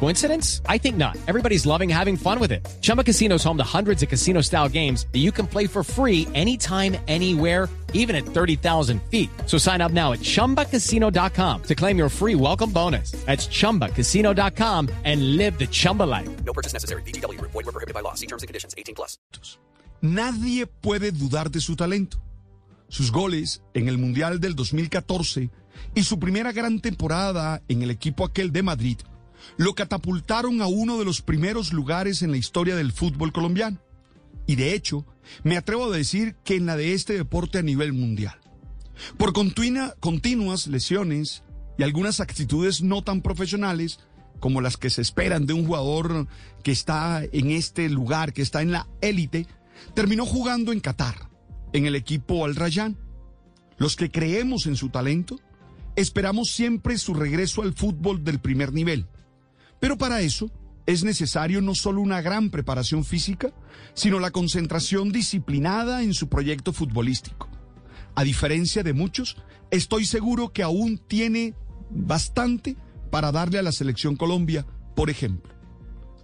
Coincidence? I think not. Everybody's loving having fun with it. Chumba Casino is home to hundreds of casino style games that you can play for free anytime, anywhere, even at 30,000 feet. So sign up now at chumbacasino.com to claim your free welcome bonus. That's chumbacasino.com and live the Chumba life. No purchase necessary. BGW. Void were prohibited by law. See terms and conditions. 18 plus. Nadie puede dudar de su talento. Sus goles en el Mundial del 2014 y su primera gran temporada en el equipo aquel de Madrid lo catapultaron a uno de los primeros lugares en la historia del fútbol colombiano. Y de hecho, me atrevo a decir que en la de este deporte a nivel mundial. Por continua- continuas lesiones y algunas actitudes no tan profesionales como las que se esperan de un jugador que está en este lugar, que está en la élite, terminó jugando en Qatar, en el equipo Al Rayyan. Los que creemos en su talento, esperamos siempre su regreso al fútbol del primer nivel. Pero para eso es necesario no solo una gran preparación física, sino la concentración disciplinada en su proyecto futbolístico. A diferencia de muchos, estoy seguro que aún tiene bastante para darle a la selección Colombia, por ejemplo.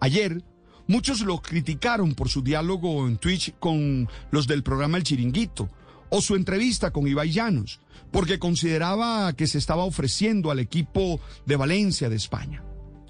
Ayer, muchos lo criticaron por su diálogo en Twitch con los del programa El Chiringuito o su entrevista con Ibai Llanos, porque consideraba que se estaba ofreciendo al equipo de Valencia de España.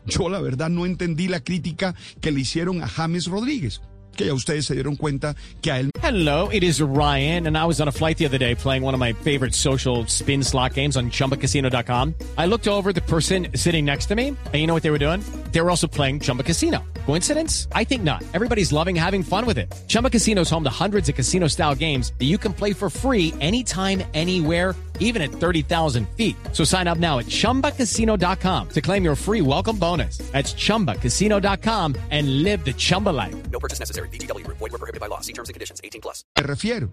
Yo la verdad no entendí la crítica que le hicieron a James Rodríguez, que ya ustedes se dieron cuenta que a él Hello, it is Ryan, and I was on a flight the other day playing one of my favorite social spin slot games on chumbacasino.com. I looked over the person sitting next to me, and you know what they were doing? They were also playing Chumba Casino. Coincidence? I think not. Everybody's loving having fun with it. Chumba Casino is home to hundreds of casino style games that you can play for free anytime, anywhere, even at 30,000 feet. So sign up now at chumbacasino.com to claim your free welcome bonus. That's chumbacasino.com and live the Chumba life. No purchase necessary. BGW. Void were prohibited by law. See terms and conditions. 18 plus. me refiero,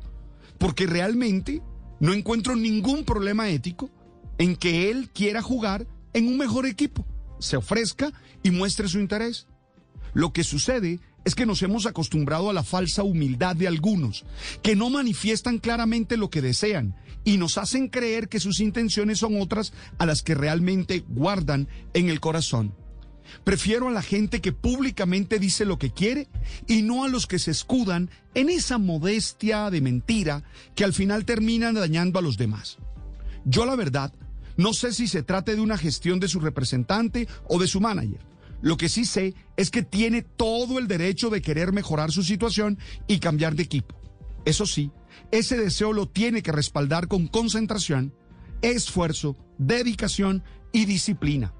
porque realmente no encuentro ningún problema ético en que él quiera jugar en un mejor equipo, se ofrezca y muestre su interés. Lo que sucede es que nos hemos acostumbrado a la falsa humildad de algunos, que no manifiestan claramente lo que desean y nos hacen creer que sus intenciones son otras a las que realmente guardan en el corazón. Prefiero a la gente que públicamente dice lo que quiere y no a los que se escudan en esa modestia de mentira que al final terminan dañando a los demás. Yo la verdad, no sé si se trate de una gestión de su representante o de su manager. Lo que sí sé es que tiene todo el derecho de querer mejorar su situación y cambiar de equipo. Eso sí, ese deseo lo tiene que respaldar con concentración, esfuerzo, dedicación y disciplina.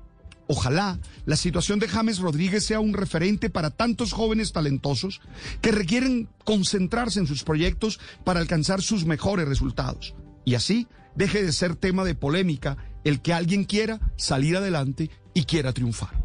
Ojalá la situación de James Rodríguez sea un referente para tantos jóvenes talentosos que requieren concentrarse en sus proyectos para alcanzar sus mejores resultados. Y así deje de ser tema de polémica el que alguien quiera salir adelante y quiera triunfar.